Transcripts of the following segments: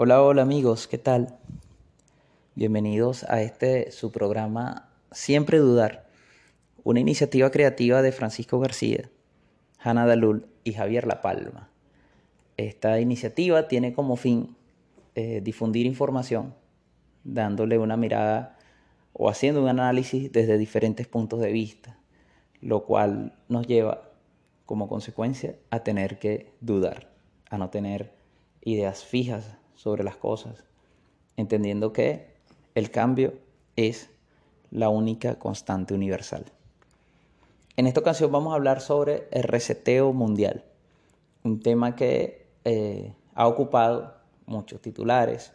Hola, hola amigos, ¿qué tal? Bienvenidos a este su programa Siempre Dudar, una iniciativa creativa de Francisco García, Hanna Dalul y Javier La Palma. Esta iniciativa tiene como fin eh, difundir información, dándole una mirada o haciendo un análisis desde diferentes puntos de vista, lo cual nos lleva como consecuencia a tener que dudar, a no tener ideas fijas sobre las cosas, entendiendo que el cambio es la única constante universal. En esta ocasión vamos a hablar sobre el reseteo mundial, un tema que eh, ha ocupado muchos titulares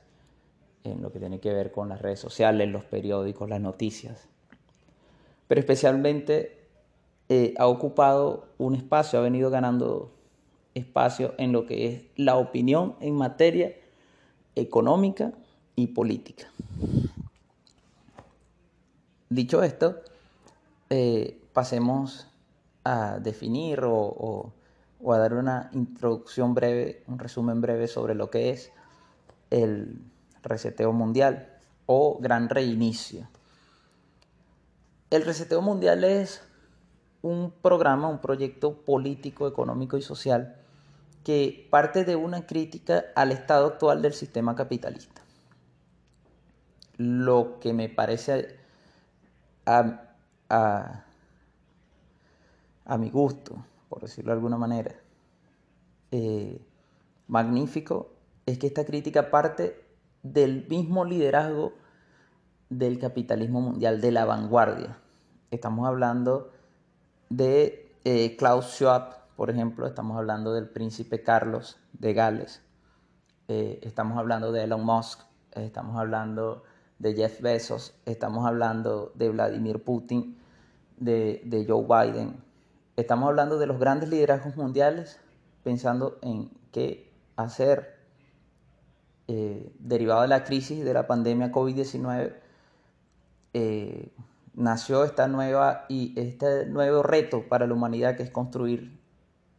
en lo que tiene que ver con las redes sociales, los periódicos, las noticias, pero especialmente eh, ha ocupado un espacio, ha venido ganando espacio en lo que es la opinión en materia económica y política. Dicho esto, eh, pasemos a definir o, a dar una introducción breve, un resumen breve sobre lo que es el reseteo mundial o gran reinicio. El reseteo mundial es un programa, un proyecto político, económico y social que parte de una crítica al estado actual del sistema capitalista. Lo que me parece a, mi gusto, por decirlo de alguna manera, eh, magnífico, es que esta crítica parte del mismo liderazgo del capitalismo mundial, de la vanguardia. Estamos hablando de eh, Klaus Schwab, por ejemplo, estamos hablando del príncipe Carlos de Gales, eh, estamos hablando de Elon Musk, estamos hablando de Jeff Bezos, estamos hablando de Vladimir Putin, de, Joe Biden, estamos hablando de los grandes liderazgos mundiales pensando en qué hacer eh, derivado de la crisis de la pandemia COVID-19. Eh, nació esta nueva y este nuevo reto para la humanidad que es construir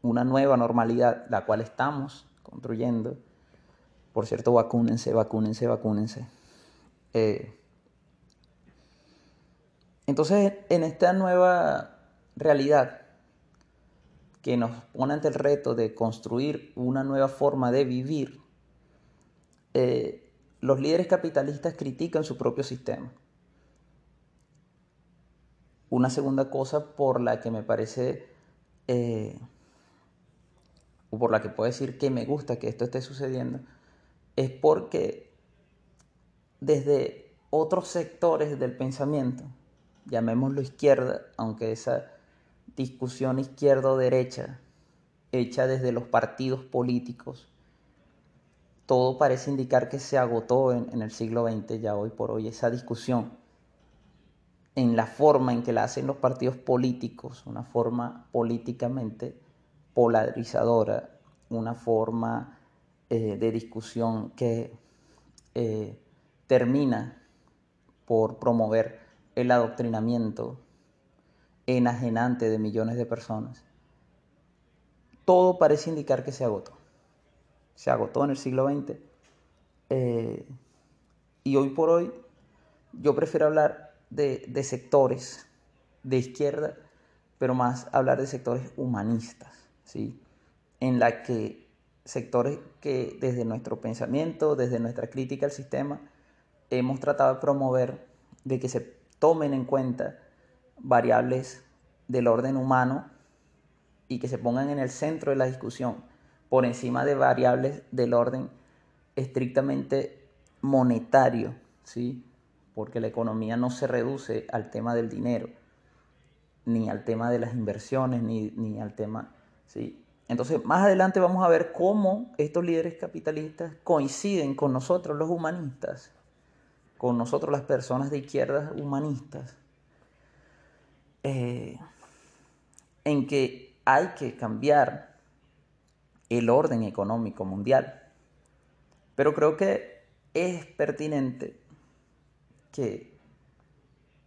una nueva normalidad, la cual estamos construyendo. Por cierto, vacúnense, vacúnense, vacúnense. Eh, entonces, en esta nueva realidad que nos pone ante el reto de construir una nueva forma de vivir, eh, los líderes capitalistas critican su propio sistema. Una segunda cosa por la que me parece eh, por la que puedo decir que me gusta que esto esté sucediendo, es porque desde otros sectores del pensamiento, llamémoslo izquierda, aunque esa discusión izquierdo-derecha, hecha desde los partidos políticos, todo parece indicar que se agotó en, en, el siglo XX ya hoy por hoy esa discusión en la forma en que la hacen los partidos políticos, una forma políticamente polarizadora, una forma eh, de discusión que eh, termina por promover el adoctrinamiento enajenante de millones de personas. Todo parece indicar que se agotó. Se agotó en el siglo XX. Eh, y hoy por hoy yo prefiero hablar de, de sectores de izquierda, pero más hablar de sectores humanistas ¿sí? en la que sectores que desde nuestro pensamiento, desde nuestra crítica al sistema, hemos tratado de promover de que se tomen en cuenta variables del orden humano y que se pongan en el centro de la discusión por encima de variables del orden estrictamente monetario, ¿sí? porque la economía no se reduce al tema del dinero, ni al tema de las inversiones, ni, ni al tema ¿sí? Entonces, más adelante vamos a ver cómo estos líderes capitalistas coinciden con nosotros los humanistas, con nosotros las personas de izquierdas humanistas, eh, en que hay que cambiar el orden económico mundial. Pero creo que es pertinente que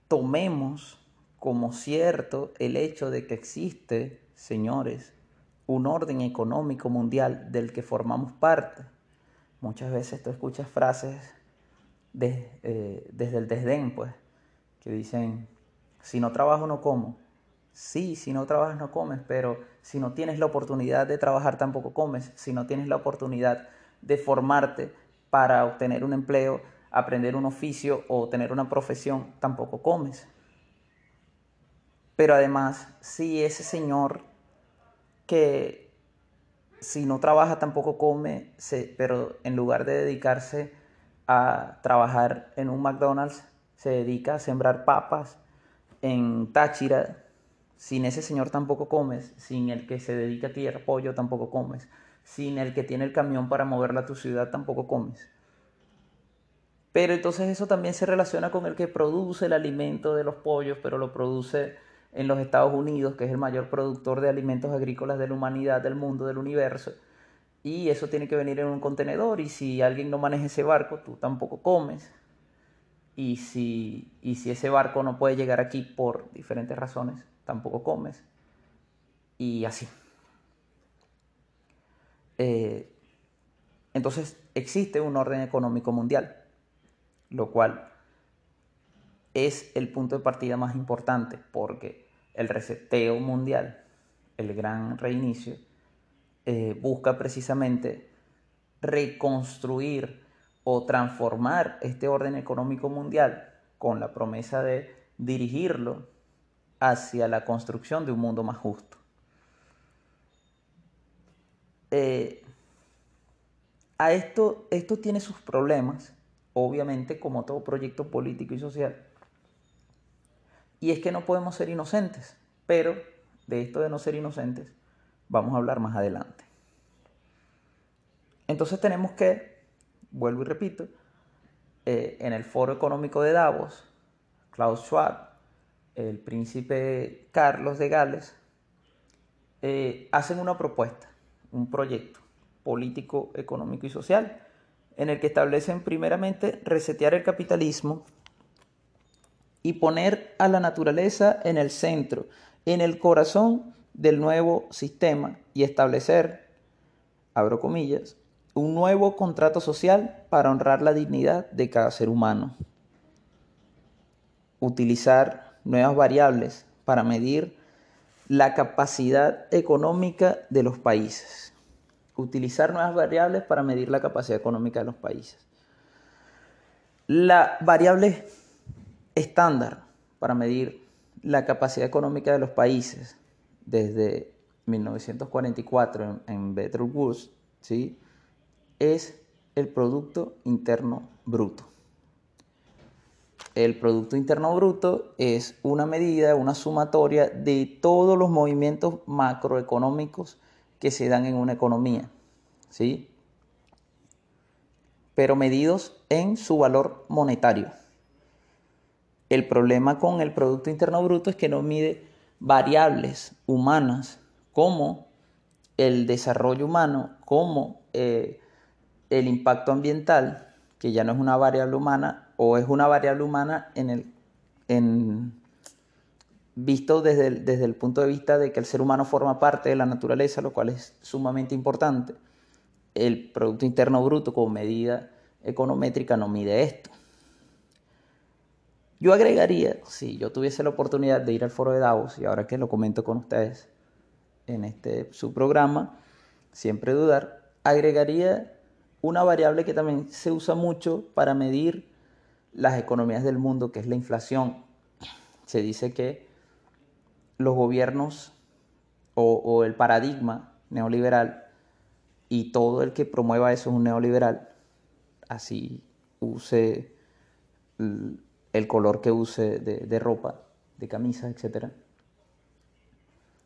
tomemos como cierto el hecho de que existe, señores, un orden económico mundial del que formamos parte, muchas veces tú escuchas frases eh, desde el desdén, pues, que dicen, si no trabajo no como. Sí, si no trabajas no comes, pero si no tienes la oportunidad de trabajar tampoco comes, si no tienes la oportunidad de formarte para obtener un empleo, aprender un oficio o tener una profesión, tampoco comes. Pero además, si ese señor que si no trabaja tampoco come, pero en lugar de dedicarse a trabajar en un McDonald's, se dedica a sembrar papas en Táchira, sin ese señor tampoco comes, sin el que se dedica a tirar pollo tampoco comes, sin el que tiene el camión para moverla a tu ciudad tampoco comes. Pero entonces eso también se relaciona con el que produce el alimento de los pollos, pero lo produce en los Estados Unidos, que es el mayor productor de alimentos agrícolas de la humanidad, del mundo, del universo. Y eso tiene que venir en un contenedor y si alguien no maneja ese barco, tú tampoco comes. Y si, y si ese barco no puede llegar aquí por diferentes razones, tampoco comes. Y así. Eh, entonces existe un orden económico mundial, lo cual es el punto de partida más importante porque el reseteo mundial, el gran reinicio, eh, busca precisamente reconstruir o transformar este orden económico mundial con la promesa de dirigirlo hacia la construcción de un mundo más justo. Eh, a esto, esto tiene sus problemas, obviamente como todo proyecto político y social. Y es que no podemos ser inocentes, pero de esto de no ser inocentes vamos a hablar más adelante. Entonces tenemos que, vuelvo y repito, eh, en el Foro Económico de Davos, Klaus Schwab, el príncipe Carlos de Gales, eh, hacen una propuesta, un proyecto político, económico y social, en el que establecen primeramente resetear el capitalismo y poner a la naturaleza en el centro, en el corazón del nuevo sistema y establecer, abro comillas, un nuevo contrato social para honrar la dignidad de cada ser humano. Utilizar nuevas variables para medir la capacidad económica de los países. Utilizar nuevas variables para medir la capacidad económica de los países. La variable estándar para medir la capacidad económica de los países desde 1944 en, en Bretton Woods, ¿sí? es el Producto Interno Bruto. El Producto Interno Bruto es una medida, una sumatoria de todos los movimientos macroeconómicos que se dan en una economía, ¿sí? Pero medidos en su valor monetario. El problema con el Producto Interno Bruto es que no mide variables humanas como el desarrollo humano, como eh, el impacto ambiental, que ya no es una variable humana, o es una variable humana en el, en, visto desde el, desde el punto de vista de que el ser humano forma parte de la naturaleza, lo cual es sumamente importante. El Producto Interno Bruto como medida econométrica no mide esto. Yo agregaría, si yo tuviese la oportunidad de ir al foro de Davos, y ahora que lo comento con ustedes en este su programa, siempre dudar, agregaría una variable que también se usa mucho para medir las economías del mundo, que es la inflación. Se dice que los gobiernos o, el paradigma neoliberal y todo el que promueva eso es un neoliberal, así use el color que use de, ropa, de camisas, etc.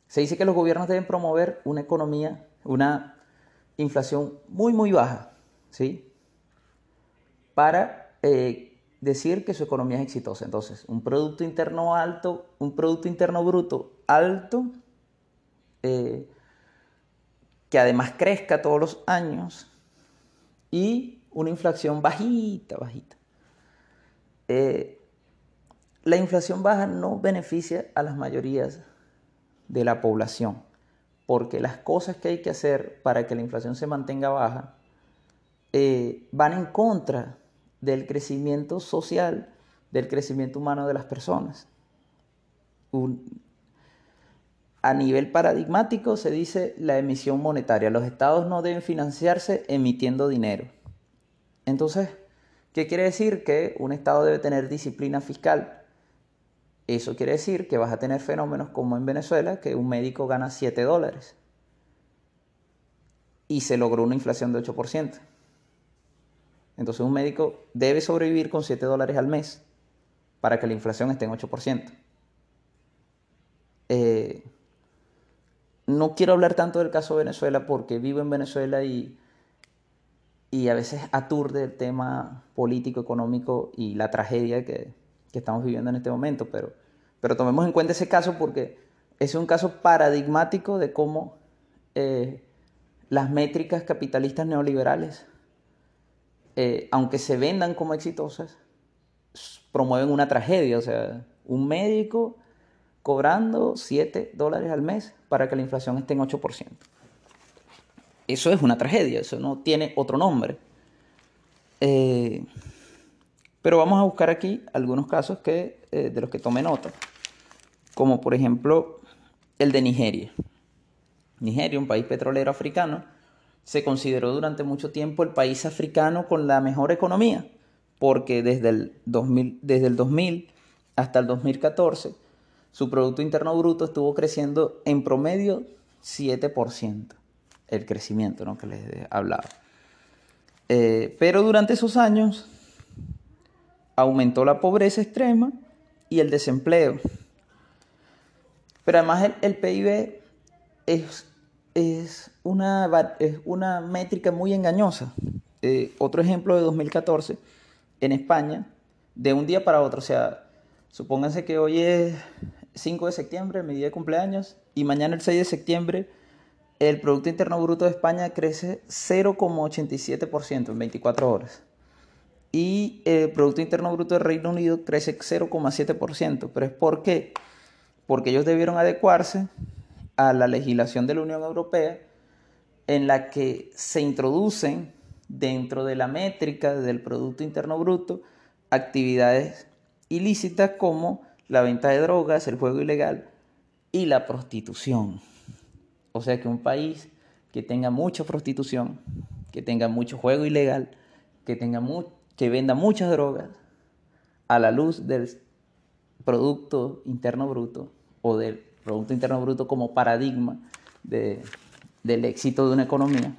Se dice que los gobiernos deben promover una economía, una inflación muy, muy baja, ¿sí? Para eh, decir que su economía es exitosa. Entonces, un Producto Interno alto, un Producto Interno Bruto alto, eh, que además crezca todos los años, y una inflación bajita, bajita. Eh, la inflación baja no beneficia a las mayorías de la población, porque las cosas que hay que hacer para que la inflación se mantenga baja eh, van en contra del crecimiento social, del crecimiento humano de las personas. a nivel paradigmático se dice la emisión monetaria. Los estados no deben financiarse emitiendo dinero. Entonces, ¿qué quiere decir? Que un estado debe tener disciplina fiscal. Eso quiere decir que vas a tener fenómenos como en Venezuela, que un médico gana 7 dólares y se logró una inflación de 8%. Entonces un médico debe sobrevivir con 7 dólares al mes para que la inflación esté en 8%. Eh, no quiero hablar tanto del caso de Venezuela porque vivo en Venezuela y, y a veces aturde el tema político, económico y la tragedia que, estamos viviendo en este momento, pero, pero tomemos en cuenta ese caso porque es un caso paradigmático de cómo eh, las métricas capitalistas neoliberales eh, aunque se vendan como exitosas, promueven una tragedia. O sea, un médico cobrando 7 dólares al mes para que la inflación esté en 8%. Eso es una tragedia, eso no tiene otro nombre. Eh, pero vamos a buscar aquí algunos casos que, de los que tome nota, como por ejemplo el de Nigeria. Nigeria, un país petrolero africano, se consideró durante mucho tiempo el país africano con la mejor economía, porque desde el 2000, desde el 2000 hasta el 2014 su Producto Interno Bruto estuvo creciendo en promedio 7%, el crecimiento ¿no? que les he hablado. Eh, pero durante esos años aumentó la pobreza extrema y el desempleo. Pero además el, PIB es es una, es métrica muy engañosa. Eh, otro ejemplo de 2014, en España, de un día para otro, o sea, supónganse que hoy es 5 de septiembre, mi día de cumpleaños, y mañana el 6 de septiembre, el Producto Interno Bruto de España crece 0,87% en 24 horas. Y el Producto Interno Bruto del Reino Unido crece 0,7%. ¿Pero es por qué? Porque ellos debieron adecuarse a la legislación de la Unión Europea en la que se introducen dentro de la métrica del Producto Interno Bruto actividades ilícitas como la venta de drogas, el juego ilegal y la prostitución. O sea que un país que tenga mucha prostitución, que tenga mucho juego ilegal, que, tenga que venda muchas drogas, a la luz del Producto Interno Bruto o del Producto Interno Bruto como paradigma del éxito de una economía,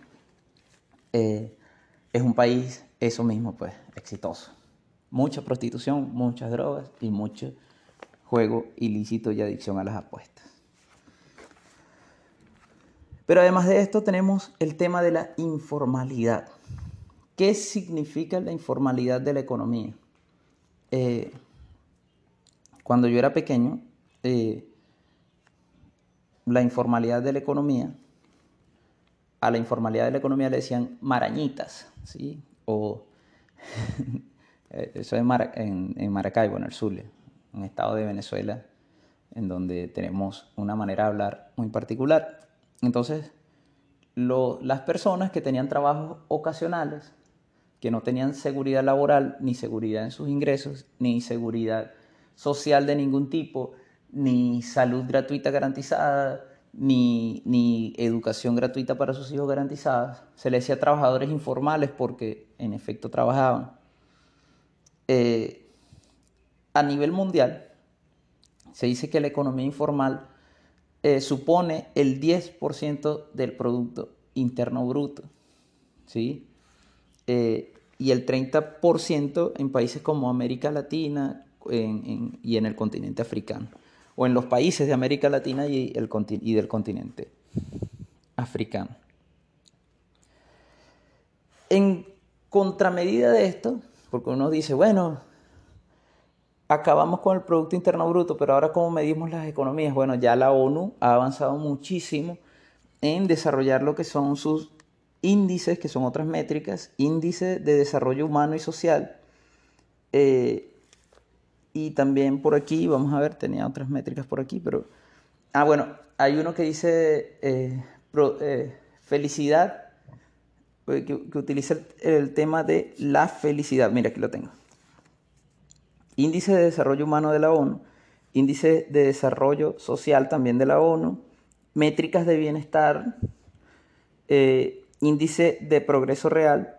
eh, es un país, eso mismo, pues, exitoso. Mucha prostitución, muchas drogas y mucho juego ilícito y adicción a las apuestas. Pero además de esto tenemos el tema de la informalidad. ¿Qué significa la informalidad de la economía? Eh, cuando yo era pequeño, eh, la informalidad de la economía, a la informalidad de la economía le decían marañitas, ¿sí? O eso es en, en, Maracaibo, en el Zulia, un estado de Venezuela, en donde tenemos una manera de hablar muy particular. Entonces, las personas que tenían trabajos ocasionales, que no tenían seguridad laboral, ni seguridad en sus ingresos, ni seguridad social de ningún tipo, ni salud gratuita garantizada, ni, ni, educación gratuita para sus hijos garantizadas. Se les decía trabajadores informales porque en efecto trabajaban. Eh, a nivel mundial, se dice que la economía informal eh, supone el 10% del Producto Interno Bruto. ¿sí? Eh, y el 30% en países como América Latina y en el continente africano o en los países de América Latina y, el, del continente africano. En contramedida de esto, porque uno dice, bueno, acabamos con el Producto Interno Bruto, pero ahora cómo medimos las economías? Bueno, ya la ONU ha avanzado muchísimo en desarrollar lo que son sus índices, que son otras métricas, índice de desarrollo humano y social, eh, y también por aquí, vamos a ver, tenía otras métricas por aquí, pero... Ah, bueno, hay uno que dice eh, eh, felicidad eh, que, utiliza el, tema de la felicidad. Mira, aquí lo tengo. Índice de Desarrollo Humano de la ONU, Índice de Desarrollo Social también de la ONU, métricas de bienestar, índice de progreso real,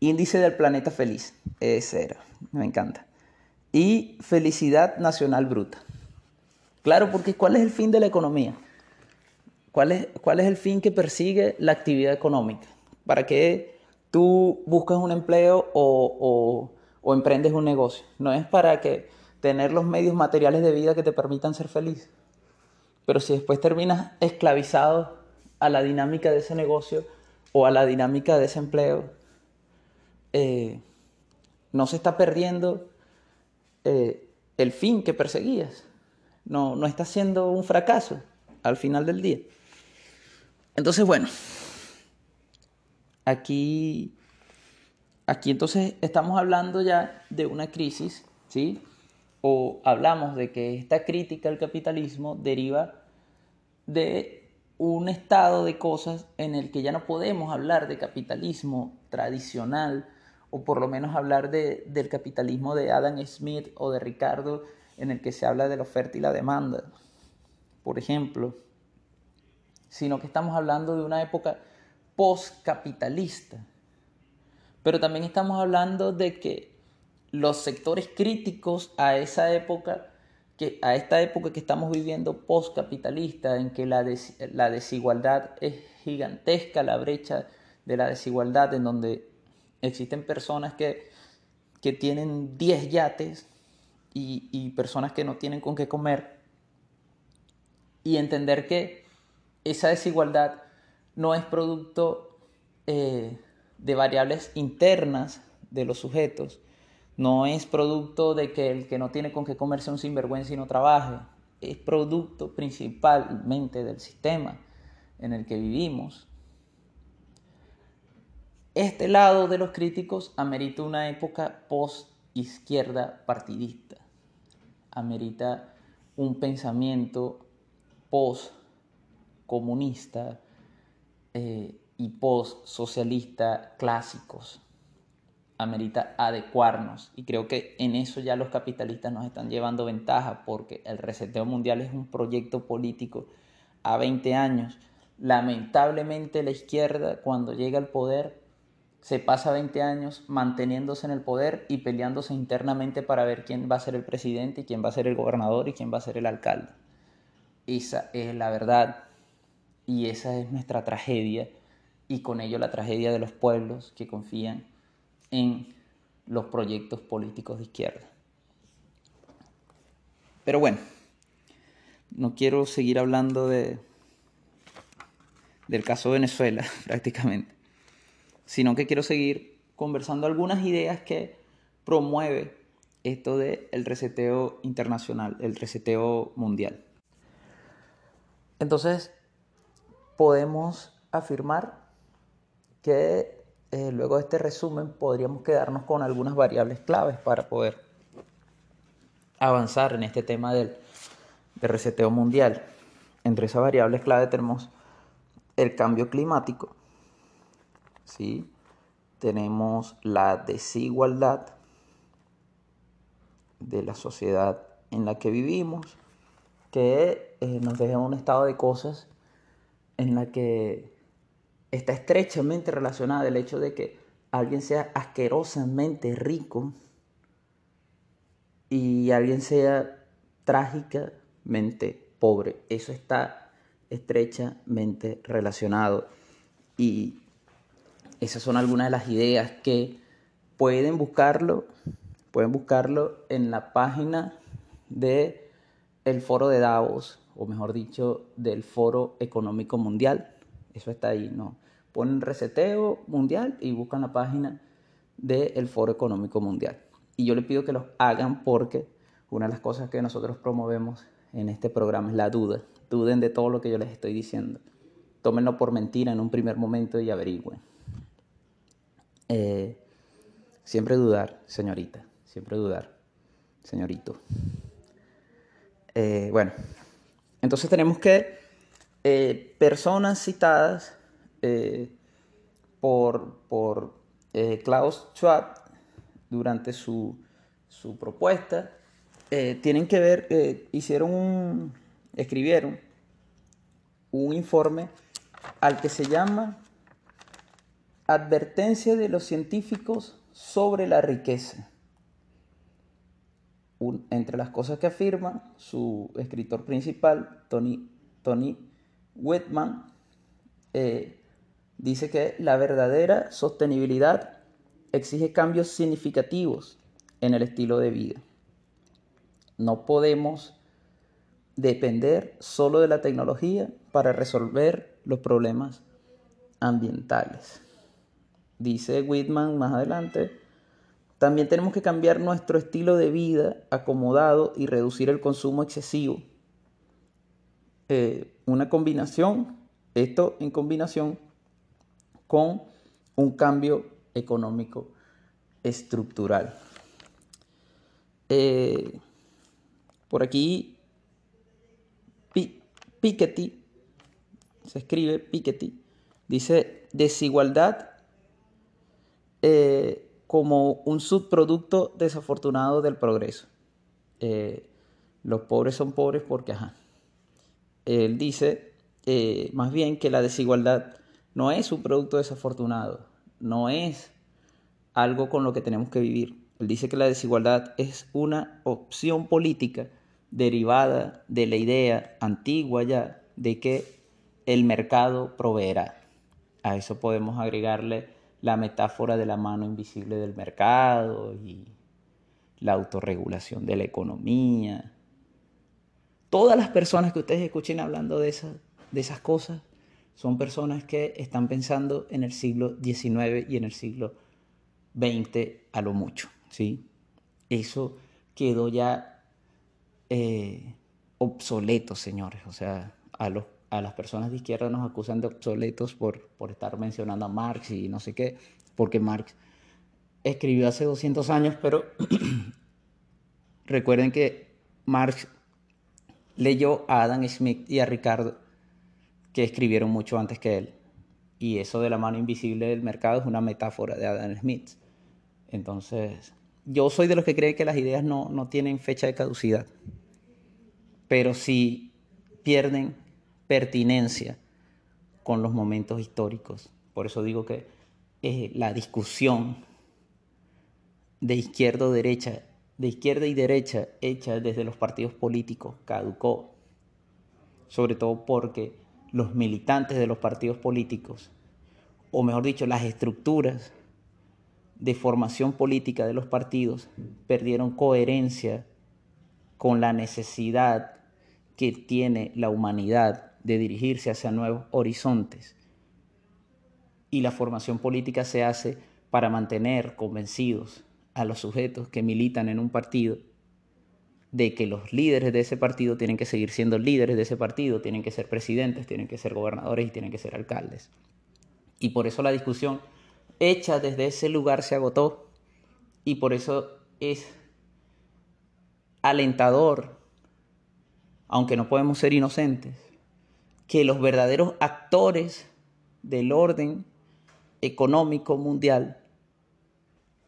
índice del planeta feliz. Ese era, me encanta. Y felicidad nacional bruta. Claro, porque ¿cuál es el fin de la economía? ¿Cuál es, cuál es el fin que persigue la actividad económica? ¿Para qué tú buscas un empleo o, o emprendes un negocio? No es para que tener los medios materiales de vida que te permitan ser feliz. Pero si después terminas esclavizado a la dinámica de ese negocio o a la dinámica de ese empleo, eh, no se está perdiendo eh, el fin que perseguías. No, no está siendo un fracaso al final del día. Entonces, bueno, aquí, aquí entonces estamos hablando ya de una crisis, ¿sí? O hablamos de que esta crítica al capitalismo deriva de un estado de cosas en el que ya no podemos hablar de capitalismo tradicional o por lo menos hablar de, del capitalismo de Adam Smith o de Ricardo en el que se habla de la oferta y la demanda, por ejemplo, sino que estamos hablando de una época postcapitalista. Pero también estamos hablando de que los sectores críticos a esa época que a esta época que estamos viviendo postcapitalista, en que la, la desigualdad es gigantesca, la brecha de la desigualdad, en donde existen personas que, que tienen 10 yates y, personas que no tienen con qué comer, y entender que esa desigualdad no es producto eh, de variables internas de los sujetos, no es producto de que el que no tiene con qué comerse un sinvergüenza y no trabaje. Es producto principalmente del sistema en el que vivimos. Este lado de los críticos amerita una época post-izquierda partidista. Amerita un pensamiento post-comunista eh, y post-socialista clásicos amerita adecuarnos y creo que en eso ya los capitalistas nos están llevando ventaja porque el reseteo mundial es un proyecto político a 20 años. Lamentablemente la izquierda cuando llega al poder se pasa 20 años manteniéndose en el poder y peleándose internamente para ver quién va a ser el presidente y quién va a ser el gobernador y quién va a ser el alcalde. Esa es la verdad y esa es nuestra tragedia y con ello la tragedia de los pueblos que confían en los proyectos políticos de izquierda. Pero bueno, no quiero seguir hablando de, del caso Venezuela prácticamente, sino que quiero seguir conversando algunas ideas que promueve esto del el reseteo internacional, el reseteo mundial. Entonces, podemos afirmar que eh, luego de este resumen podríamos quedarnos con algunas variables claves para poder avanzar en este tema del, reseteo mundial. Entre esas variables clave tenemos el cambio climático, ¿sí? tenemos la desigualdad de la sociedad en la que vivimos, que eh, nos deja en un estado de cosas en la que está estrechamente relacionada el hecho de que alguien sea asquerosamente rico y alguien sea trágicamente pobre. Eso está estrechamente relacionado. Y esas son algunas de las ideas que pueden buscarlo, pueden buscarlo en la página de el foro de Davos, o mejor dicho, del Foro Económico Mundial. Eso está ahí, ¿no? ponen reseteo mundial y buscan la página del Foro Económico Mundial. Y yo les pido que los hagan porque una de las cosas que nosotros promovemos en este programa es la duda. Duden de todo lo que yo les estoy diciendo. Tómenlo por mentira en un primer momento y averigüen. Eh, siempre dudar, señorita. Siempre dudar, señorito. Eh, bueno, entonces tenemos que eh, personas citadas por, por Klaus Schwab durante su, su propuesta tienen que ver, hicieron escribieron un informe al que se llama Advertencia de los científicos sobre la riqueza. entre las cosas que afirma su escritor principal, Tony, Tony Whitman, eh, dice que la verdadera sostenibilidad exige cambios significativos en el estilo de vida. No podemos depender solo de la tecnología para resolver los problemas ambientales. Dice Whitman más adelante, también tenemos que cambiar nuestro estilo de vida acomodado y reducir el consumo excesivo. Eh, una combinación, esto en combinación con un cambio económico estructural. Eh, por aquí, Piketty, se escribe Piketty, dice desigualdad eh, como un subproducto desafortunado del progreso. Eh, los pobres son pobres porque, ajá. Él dice más bien que la desigualdad no es un producto desafortunado, no es algo con lo que tenemos que vivir. Él dice que la desigualdad es una opción política derivada de la idea antigua ya de que el mercado proveerá. A eso podemos agregarle la metáfora de la mano invisible del mercado y la autorregulación de la economía. Todas las personas que ustedes escuchen hablando de, esas, de esas cosas son personas que están pensando en el siglo XIX y en el siglo XX a lo mucho, ¿sí? Eso quedó ya eh, obsoleto, señores. O sea, a, los, a las personas de izquierda nos acusan de obsoletos por, por estar mencionando a Marx y no sé qué, porque Marx escribió hace 200 años, pero recuerden que Marx leyó a Adam Smith y a Ricardo que escribieron mucho antes que él. Y eso de la mano invisible del mercado es una metáfora de Adam Smith. Entonces, yo soy de los que creen que las ideas no, no tienen fecha de caducidad, pero sí pierden pertinencia con los momentos históricos. Por eso digo que eh, la discusión de izquierda o derecha, de izquierda y derecha hecha desde los partidos políticos caducó, sobre todo porque los militantes de los partidos políticos, o mejor dicho, las estructuras de formación política de los partidos, perdieron coherencia con la necesidad que tiene la humanidad de dirigirse hacia nuevos horizontes. Y la formación política se hace para mantener convencidos a los sujetos que militan en un partido de que los líderes de ese partido tienen que seguir siendo líderes de ese partido, tienen que ser presidentes, tienen que ser gobernadores y tienen que ser alcaldes. Y por eso la discusión hecha desde ese lugar se agotó y por eso es alentador, aunque no podemos ser inocentes, que los verdaderos actores del orden económico mundial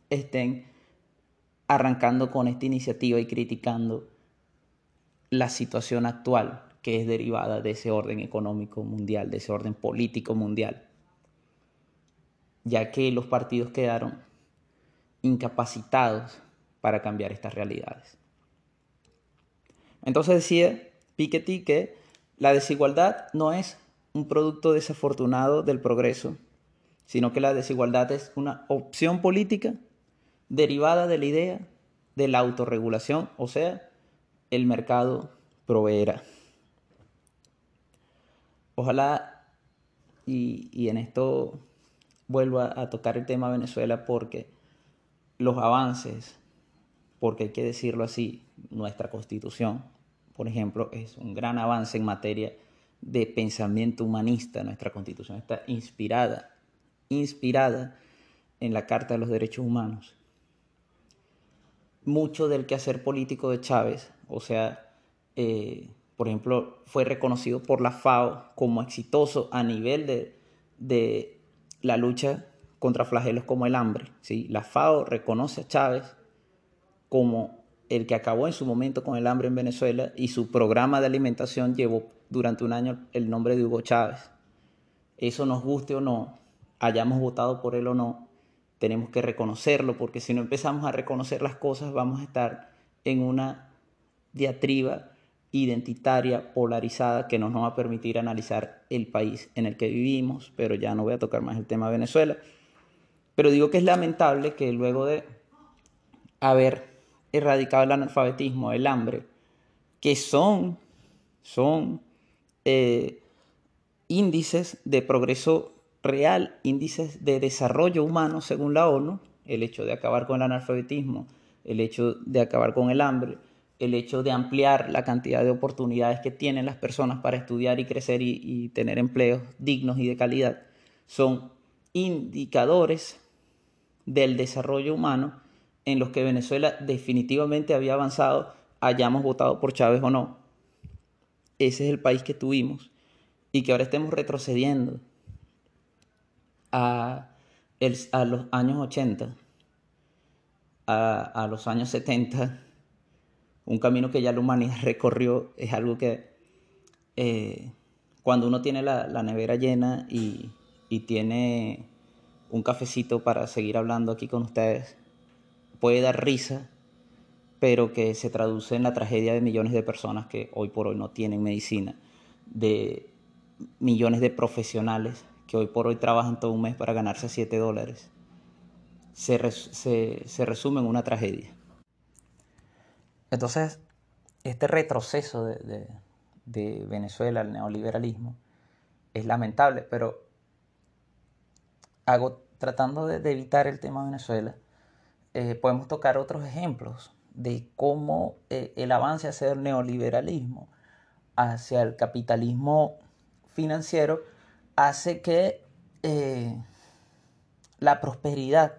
estén arrancando con esta iniciativa y criticando la situación actual que es derivada de ese orden económico mundial, de ese orden político mundial, ya que los partidos quedaron incapacitados para cambiar estas realidades. Entonces decía Piketty que la desigualdad no es un producto desafortunado del progreso, sino que la desigualdad es una opción política derivada de la idea de la autorregulación, o sea, el mercado proveerá. Ojalá, y, en esto vuelvo a, a tocar el tema Venezuela porque los avances, porque hay que decirlo así, nuestra constitución, por ejemplo, es un gran avance en materia de pensamiento humanista. Nuestra constitución está inspirada, inspirada en la Carta de los Derechos Humanos mucho del quehacer político de Chávez, o sea, eh, por ejemplo, fue reconocido por la FAO como exitoso a nivel de, la lucha contra flagelos como el hambre. ¿sí? La FAO reconoce a Chávez como el que acabó en su momento con el hambre en Venezuela y su programa de alimentación llevó durante un año el nombre de Hugo Chávez. Eso nos guste o no, hayamos votado por él o no, tenemos que reconocerlo porque si no empezamos a reconocer las cosas vamos a estar en una diatriba identitaria, polarizada, que no nos va a permitir analizar el país en el que vivimos, pero ya no voy a tocar más el tema de Venezuela. Pero digo que es lamentable que luego de haber erradicado el analfabetismo, el hambre, que son, son eh, índices de progreso real, índices de desarrollo humano según la ONU, el hecho de acabar con el analfabetismo, el hecho de acabar con el hambre, el hecho de ampliar la cantidad de oportunidades que tienen las personas para estudiar y crecer y, tener empleos dignos y de calidad, son indicadores del desarrollo humano en los que Venezuela definitivamente había avanzado, hayamos votado por Chávez o no. Ese es el país que tuvimos y que ahora estemos retrocediendo a, los años 80, a, a los años 70 un camino que ya la humanidad recorrió, es algo que eh, cuando uno tiene la, nevera llena y, tiene un cafecito para seguir hablando aquí con ustedes, puede dar risa, pero que se traduce en la tragedia de millones de personas que hoy por hoy no tienen medicina, de millones de profesionales que hoy por hoy trabajan todo un mes para ganarse 7 dólares, se, se resume en una tragedia. Entonces, este retroceso de, Venezuela al neoliberalismo es lamentable, pero hago, tratando de, evitar el tema de Venezuela, eh, podemos tocar otros ejemplos de cómo eh, el avance hacia el neoliberalismo, hacia el capitalismo financiero, hace que eh, la prosperidad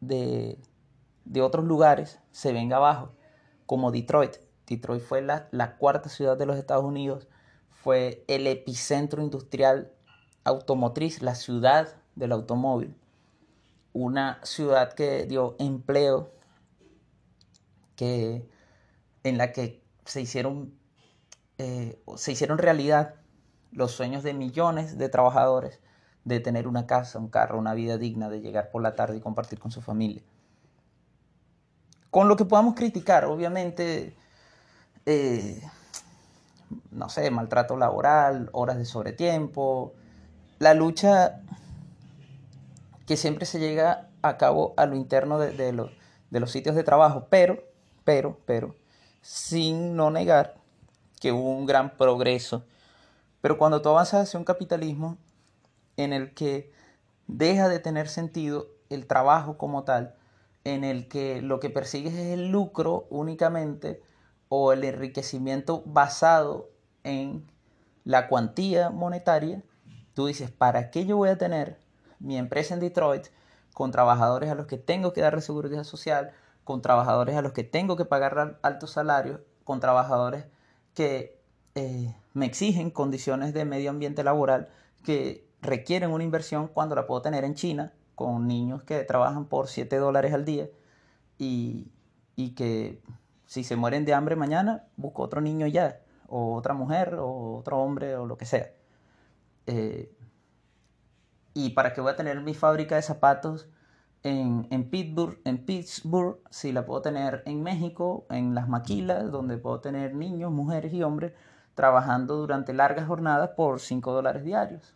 de, de otros lugares se venga abajo, como Detroit. Detroit fue la, cuarta ciudad de los Estados Unidos, fue el epicentro industrial automotriz, la ciudad del automóvil. Una ciudad que dio empleo, que, en la que se hicieron, eh, se hicieron realidad los sueños de millones de trabajadores de tener una casa, un carro, una vida digna, de llegar por la tarde y compartir con su familia. Con lo que podamos criticar, obviamente, eh, no sé, maltrato laboral, horas de sobretiempo, la lucha que siempre se llega a cabo a lo interno de, de, los sitios de trabajo, pero, pero, pero, sin no negar que hubo un gran progreso. Pero cuando tú avanzas hacia un capitalismo en el que deja de tener sentido el trabajo como tal, en el que lo que persigues es el lucro únicamente o el enriquecimiento basado en la cuantía monetaria, tú dices, ¿para qué yo voy a tener mi empresa en Detroit con trabajadores a los que tengo que darle seguridad social, con trabajadores a los que tengo que pagar altos salarios, con trabajadores que eh, me exigen condiciones de medio ambiente laboral que requieren una inversión cuando la puedo tener en China con niños que trabajan por 7 dólares al día y, que si se mueren de hambre mañana, busco otro niño ya, o otra mujer, o otro hombre, o lo que sea. Eh, ¿Y para qué voy a tener mi fábrica de zapatos en, en, Pittsburgh, en Pittsburgh si la puedo tener en México, en las maquilas, donde puedo tener niños, mujeres y hombres trabajando durante largas jornadas por 5 dólares diarios?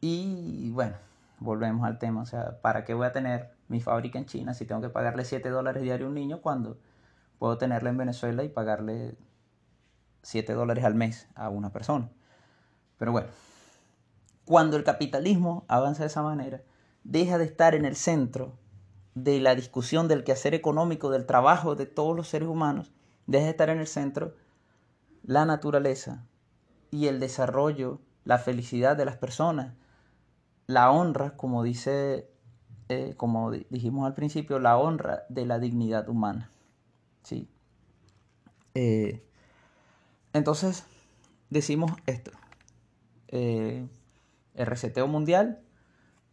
Y bueno, volvemos al tema, o sea, ¿para qué voy a tener mi fábrica en China si tengo que pagarle 7 dólares diario a un niño cuando puedo tenerla en Venezuela y pagarle 7 dólares al mes a una persona? Pero bueno, cuando el capitalismo avanza de esa manera, deja de estar en el centro de la discusión del quehacer económico, del trabajo de todos los seres humanos, deja de estar en el centro la naturaleza y el desarrollo, la felicidad de las personas, la honra, como dice, eh, como dijimos al principio, la honra de la dignidad humana. ¿sí? Eh, entonces, decimos esto. eh, el reseteo mundial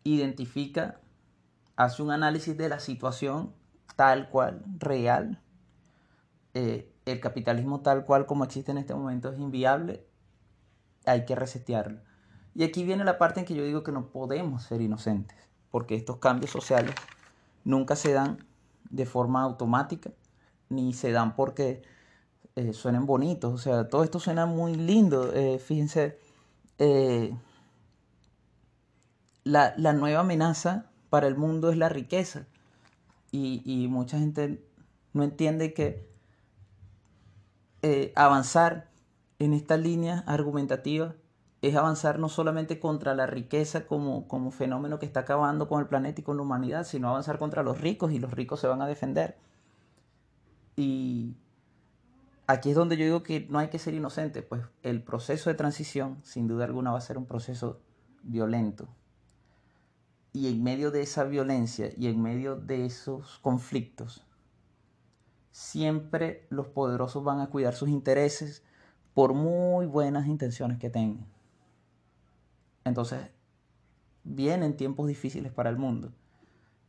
identifica, hace un análisis de la situación tal cual, real. Eh, el capitalismo tal cual como existe en este momento es inviable. Hay que resetearlo. Y aquí viene la parte en que yo digo que no podemos ser inocentes, porque estos cambios sociales nunca se dan de forma automática, ni se dan porque eh, suenen bonitos. O sea, todo esto suena muy lindo. Eh, fíjense, eh, la, nueva amenaza para el mundo es la riqueza. Y, mucha gente no entiende que avanzar en esta línea argumentativa es avanzar no solamente contra la riqueza como, como fenómeno que está acabando con el planeta y con la humanidad, sino avanzar contra los ricos y los ricos se van a defender. Y aquí es donde yo digo que no hay que ser inocente, pues el proceso de transición sin duda alguna va a ser un proceso violento. Y en medio de esa violencia y en medio de esos conflictos, siempre los poderosos van a cuidar sus intereses por muy buenas intenciones que tengan. Entonces, vienen tiempos difíciles para el mundo.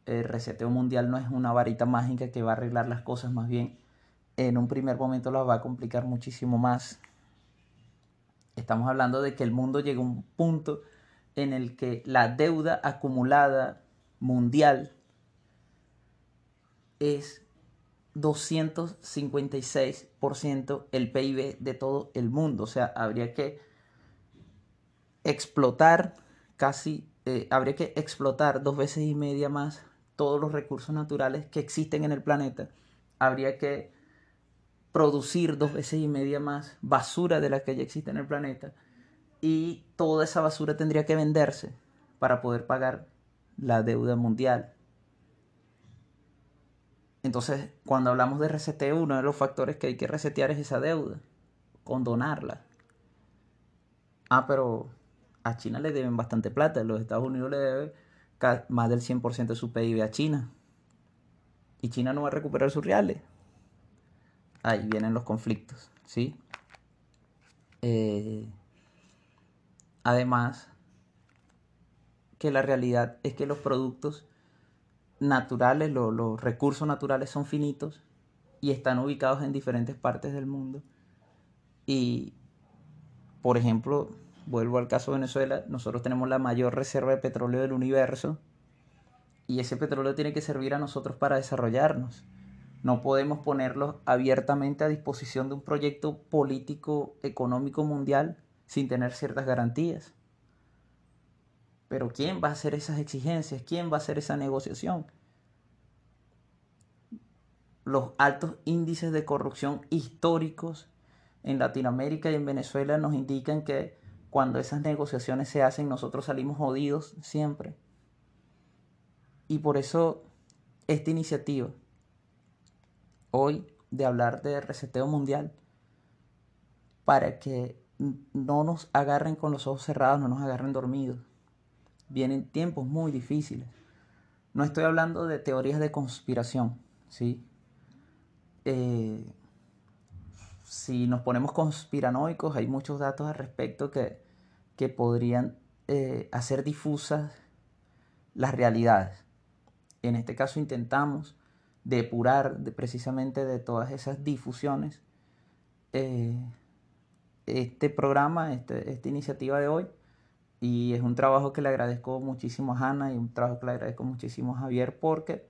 El reseteo mundial no es una varita mágica que va a arreglar las cosas, más bien en un primer momento las va a complicar muchísimo más. Estamos hablando de que el mundo llega a un punto en el que la deuda acumulada mundial es 256% el PIB de todo el mundo. O sea, habría que explotar casi, eh, habría que explotar dos veces y media más todos los recursos naturales que existen en el planeta. Habría que producir dos veces y media más basura de la que ya existe en el planeta. Y toda esa basura tendría que venderse para poder pagar la deuda mundial. Entonces, cuando hablamos de reseteo, uno de los factores que hay que resetear es esa deuda, condonarla. Ah, pero a China le deben bastante plata. Los Estados Unidos le deben más del 100% de su PIB a China. Y China no va a recuperar sus reales. Ahí vienen los conflictos, ¿sí? Eh, además, que la realidad es que los productos naturales, los recursos naturales son finitos y están ubicados en diferentes partes del mundo. Y, por ejemplo, vuelvo al caso de Venezuela, nosotros tenemos la mayor reserva de petróleo del universo y ese petróleo tiene que servir a nosotros para desarrollarnos. No podemos ponerlo abiertamente a disposición de un proyecto político económico mundial sin tener ciertas garantías. Pero ¿quién va a hacer esas exigencias? ¿Quién va a hacer esa negociación? Los altos índices de corrupción históricos en Latinoamérica y en Venezuela nos indican que cuando esas negociaciones se hacen, nosotros salimos jodidos siempre. Y por eso esta iniciativa hoy de hablar de reseteo mundial, para que no nos agarren con los ojos cerrados, no nos agarren dormidos. Vienen tiempos muy difíciles. No estoy hablando de teorías de conspiración, ¿sí? Eh, si nos ponemos conspiranoicos, hay muchos datos al respecto que, podrían eh, hacer difusas las realidades. En este caso intentamos depurar precisamente de todas esas difusiones eh, este programa, este, esta iniciativa de hoy. Y es un trabajo que le agradezco muchísimo a Hanna y un trabajo que le agradezco muchísimo a Javier porque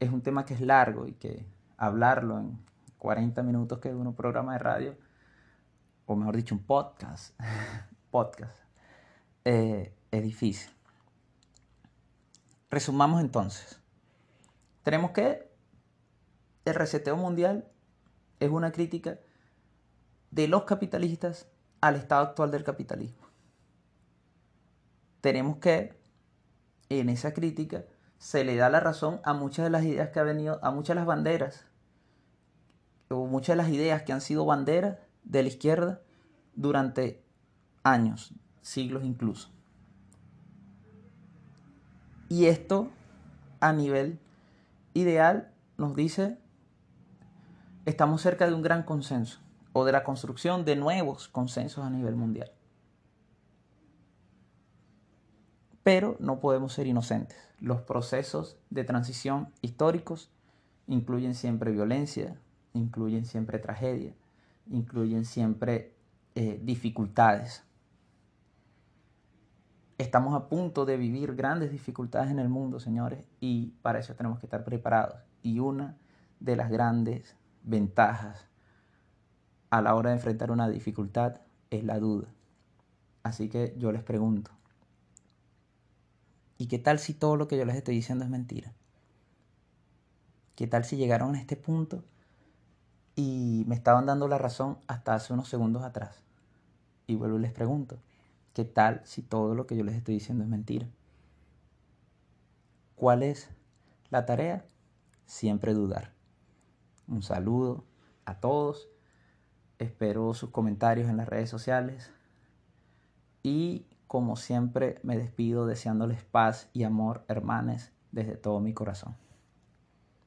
es un tema que es largo y que hablarlo en 40 minutos que es un programa de radio, o mejor dicho, un podcast, podcast, eh, es difícil. Resumamos entonces. Tenemos que el reseteo mundial es una crítica de los capitalistas al estado actual del capitalismo. Tenemos que, en esa crítica, se le da la razón a muchas de las ideas que ha venido, a muchas de las banderas muchas de las ideas que han sido banderas de la izquierda durante años, siglos incluso. Y esto a nivel ideal nos dice, estamos cerca de un gran consenso o de la construcción de nuevos consensos a nivel mundial. Pero no podemos ser inocentes. Los procesos de transición históricos incluyen siempre violencia, incluyen siempre tragedia, incluyen siempre eh, dificultades. Estamos a punto de vivir grandes dificultades en el mundo, señores, y para eso tenemos que estar preparados. Y una de las grandes ventajas a la hora de enfrentar una dificultad es la duda. Así que yo les pregunto, ¿y qué tal si todo lo que yo les estoy diciendo es mentira? ¿Qué tal si llegaron a este punto y me estaban dando la razón hasta hace unos segundos atrás? Y vuelvo y les pregunto, ¿qué tal si todo lo que yo les estoy diciendo es mentira? ¿Cuál es la tarea? Siempre dudar. Un saludo a todos. Espero sus comentarios en las redes sociales. Y como siempre me despido deseándoles paz y amor, hermanes, desde todo mi corazón.